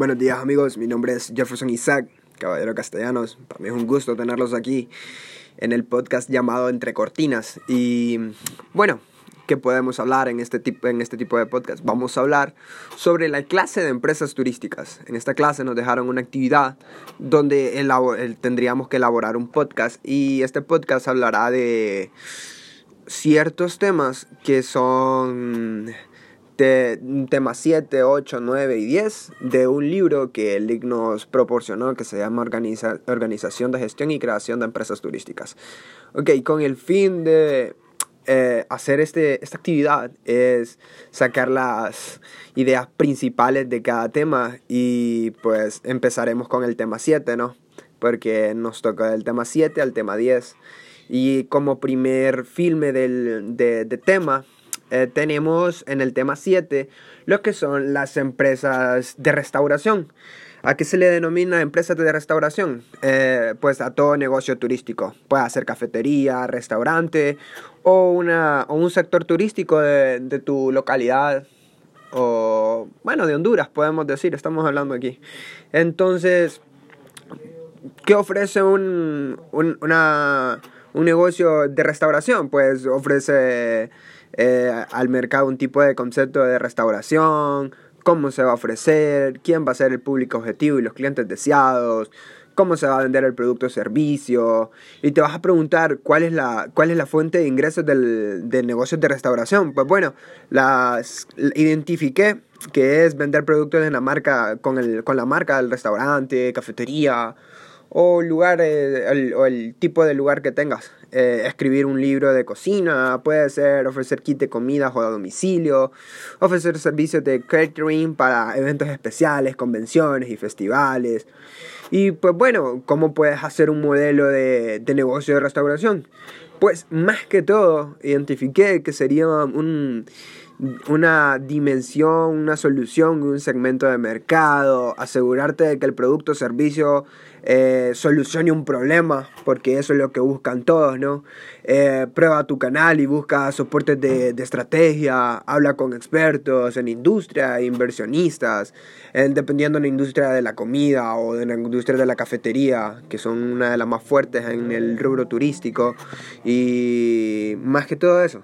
Buenos días amigos, mi nombre es Jefferson Isaac, caballero castellanos. Para mí es un gusto tenerlos aquí en el podcast llamado Entre Cortinas. Y bueno, ¿qué podemos hablar en este, tipo, en este tipo de podcast? Vamos a hablar sobre la clase de empresas turísticas. En esta clase nos dejaron una actividad donde tendríamos que elaborar un podcast y este podcast hablará de ciertos temas que son tema 7, 8, 9 y 10 de un libro que el LIC nos proporcionó que se llama Organización de Gestión y Creación de Empresas Turísticas. Ok, con el fin de eh, hacer este, esta actividad es sacar las ideas principales de cada tema y pues empezaremos con el tema 7, ¿no? Porque nos toca del tema 7 al tema 10. Y como primer filme del, de, de tema eh, tenemos en el tema 7 lo que son las empresas de restauración. ¿A qué se le denomina empresas de restauración? Eh, pues a todo negocio turístico. Puede ser cafetería, restaurante o, una, o un sector turístico de, tu localidad o, bueno, de Honduras, podemos decir, estamos hablando aquí. Entonces, ¿qué ofrece un, un negocio de restauración? Pues ofrece eh, al mercado un tipo de concepto de restauración, cómo se va a ofrecer, quién va a ser el público objetivo y los clientes deseados, cómo se va a vender el producto o servicio, y te vas a preguntar cuál es la, cuál es la fuente de ingresos del, del negocio de restauración. Pues bueno, las identifiqué que es vender productos de la marca, con, el, con la marca del restaurante, cafetería, o lugar el, o el tipo de lugar que tengas. Eh, escribir un libro de cocina, puede ser ofrecer kit de comidas o a domicilio, ofrecer servicios de catering para eventos especiales, convenciones y festivales. Y pues bueno, ¿cómo puedes hacer un modelo de, de negocio de restauración? Pues más que todo, identifiqué que sería un una dimensión, una solución, un segmento de mercado, asegurarte de que el producto o servicio eh, solucione un problema, porque eso es lo que buscan todos, ¿no? Eh, prueba tu canal y busca soportes de, de, estrategia, habla con expertos en industria, inversionistas, dependiendo de la industria de la comida o de la industria de la cafetería, que son una de las más fuertes en el rubro turístico, y más que todo eso.